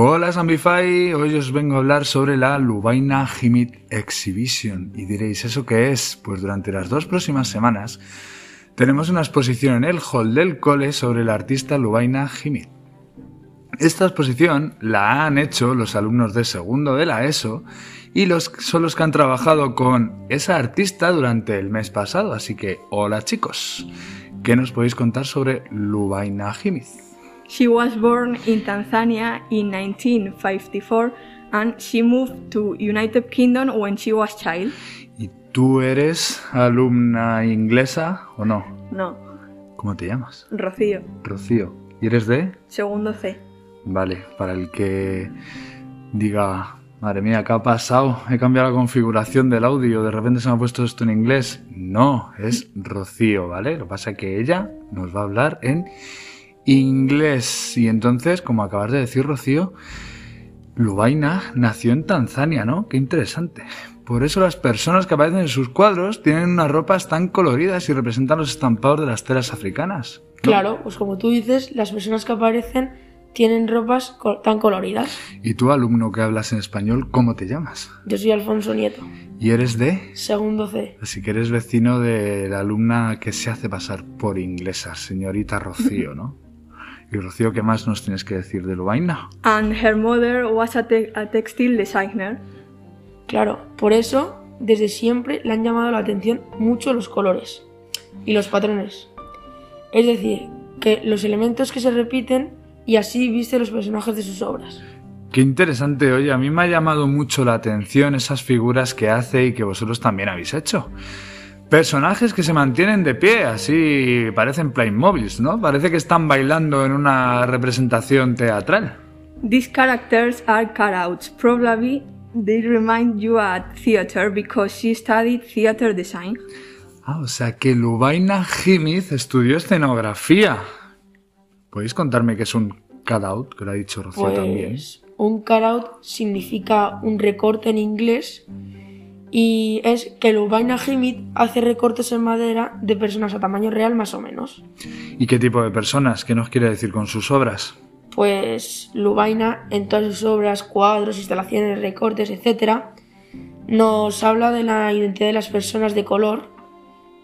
Hola Zambify, hoy os vengo a hablar sobre la Lubaina Himit Exhibition y diréis, ¿eso qué es? Pues durante las dos próximas semanas tenemos una exposición en el hall del cole sobre el artista Lubaina Himit. Esta exposición la han hecho los alumnos de segundo de la ESO y los, son los que han trabajado con esa artista durante el mes pasado, así que hola chicos, ¿qué nos podéis contar sobre Lubaina Himit? She was born in Tanzania in 1954 and she moved to United Kingdom when she was child. ¿Y tú eres alumna inglesa o no? No, ¿Cómo te llamas? Rocío, Rocío. ¿Y eres de? segundo C. Vale, para el que diga, madre mía, ¿qué ha pasado? He cambiado la configuración del audio, de repente se me ha puesto esto en inglés. No, es Rocío, ¿vale? Lo que pasa es que ella nos va a hablar en inglés. Y entonces, como acabas de decir, Rocío, Lubaina nació en Tanzania, ¿no? Qué interesante. Por eso las personas que aparecen en sus cuadros tienen unas ropas tan coloridas y representan los estampados de las telas africanas. ¿no? Claro, pues como tú dices, las personas que aparecen tienen ropas tan coloridas. Y tú, alumno que hablas en español, ¿cómo te llamas? Yo soy Alfonso Nieto, ¿Y eres de? segundo C. Así que eres vecino de la alumna que se hace pasar por inglesa, señorita Rocío, ¿no? Y Rocío, ¿qué más nos tienes que decir de Lubaina? And her mother was a, te- a textile designer. Claro, por eso, desde siempre le han llamado la atención mucho los colores y los patrones. Es decir, que los elementos que se repiten y así viste los personajes de sus obras. Qué interesante, oye, a mí me ha llamado mucho la atención esas figuras que hace y que vosotros también habéis hecho. Personajes que se mantienen de pie, así parecen Playmobiles, ¿no? Parece que están bailando en una representación teatral. These characters are cutouts. Probably they remind you at theater because she studied theater design. Ah, o sea que Lubaina Jimith estudió escenografía. ¿Podéis contarme qué es un cutout? Que lo ha dicho Rocío también. Pues un cutout significa un recorte en inglés y es que Lubaina Himit hace recortes en madera de personas a tamaño real más o menos. ¿Y qué tipo de personas? ¿Qué nos quiere decir con sus obras? Pues Lubaina en todas sus obras, cuadros, instalaciones, recortes, etc. nos habla de la identidad de las personas de color,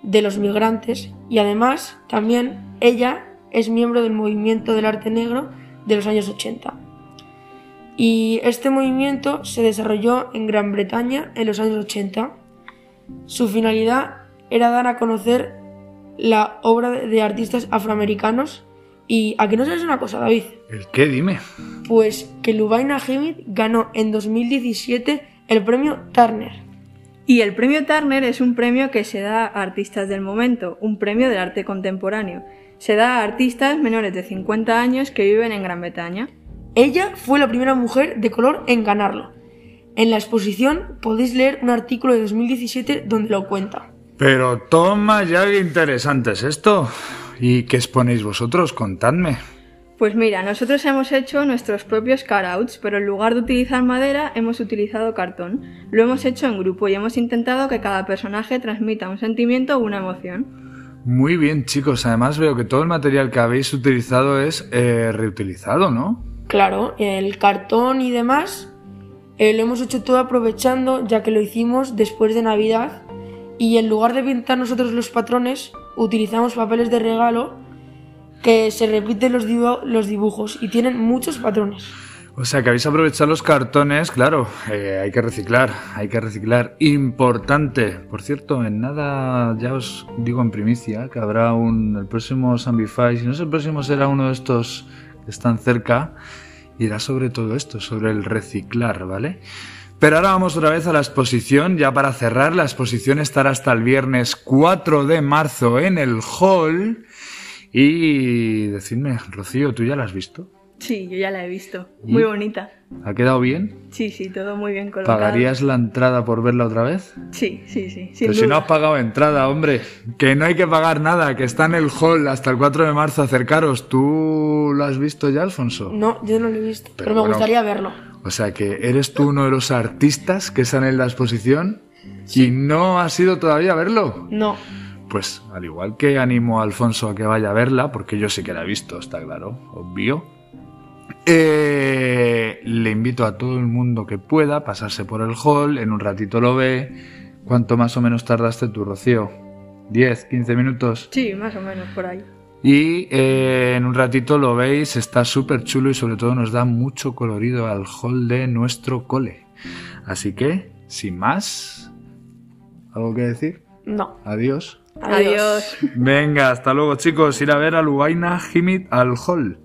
de los migrantes y además también ella es miembro del movimiento del arte negro de los años 80. Y este movimiento se desarrolló en Gran Bretaña en los años 80. Su finalidad era dar a conocer la obra de artistas afroamericanos y a que no sabes una cosa, David, ¿El qué? Dime. pues que Lubaina Himid ganó en 2017 el premio Turner. Y el premio Turner es un premio que se da a artistas del momento, un premio del arte contemporáneo. Se da a artistas menores de 50 años que viven en Gran Bretaña. Ella fue la primera mujer de color en ganarlo. En la exposición podéis leer un artículo de 2017 donde lo cuenta. Pero toma ya qué interesante es esto. ¿Y qué exponéis vosotros? Contadme. Pues mira, nosotros hemos hecho nuestros propios cutouts, pero en lugar de utilizar madera hemos utilizado cartón. Lo hemos hecho en grupo y hemos intentado que cada personaje transmita un sentimiento o una emoción. Muy bien, chicos. Además veo que todo el material que habéis utilizado es eh, reutilizado, ¿no? Claro, el cartón y demás eh, lo hemos hecho todo aprovechando ya que lo hicimos después de Navidad y en lugar de pintar nosotros los patrones utilizamos papeles de regalo que se repiten los, dibu- los dibujos y tienen muchos patrones. O sea que habéis aprovechado los cartones, claro, eh, hay que reciclar, hay que reciclar. Importante. Por cierto, en nada ya os digo en primicia que habrá un el próximo Zambify, si no es el próximo será uno de estos que están cerca, irá sobre todo esto, sobre el reciclar, ¿vale? Pero ahora vamos otra vez a la exposición, ya para cerrar, la exposición estará hasta el viernes 4 de marzo en el hall. Y decidme, Rocío, ¿tú ya la has visto? Sí, yo ya la he visto. ¿Y? Muy bonita. ¿Ha quedado bien? Sí, sí, todo muy bien colocado. ¿Pagarías la entrada por verla otra vez? Sí, sí, sí. Sin Pero si no has pagado entrada, hombre, que no hay que pagar nada, que está en el hall hasta el 4 de marzo, acercaros. ¿Tú lo has visto ya, Alfonso? No, yo no lo he visto, pero, me bueno. gustaría verlo. O sea que eres tú uno de los artistas que están en la exposición y no has ido todavía a verlo. No, Pues al igual que animo a Alfonso a que vaya a verla, porque yo sí que la he visto, está claro, obvio. Eh, le invito a todo el mundo que pueda pasarse por el hall, en un ratito lo ve. ¿Cuánto más o menos tardaste tu Rocío? ¿10, 15 minutos? Sí, más o menos por ahí. Y eh, en un ratito lo veis, está súper chulo y sobre todo nos da mucho colorido al hall de nuestro cole. Así que, sin más, ¿algo que decir? No. Adiós. Adiós. Venga, hasta luego chicos, ir a ver a Lubaina Jimit al hall.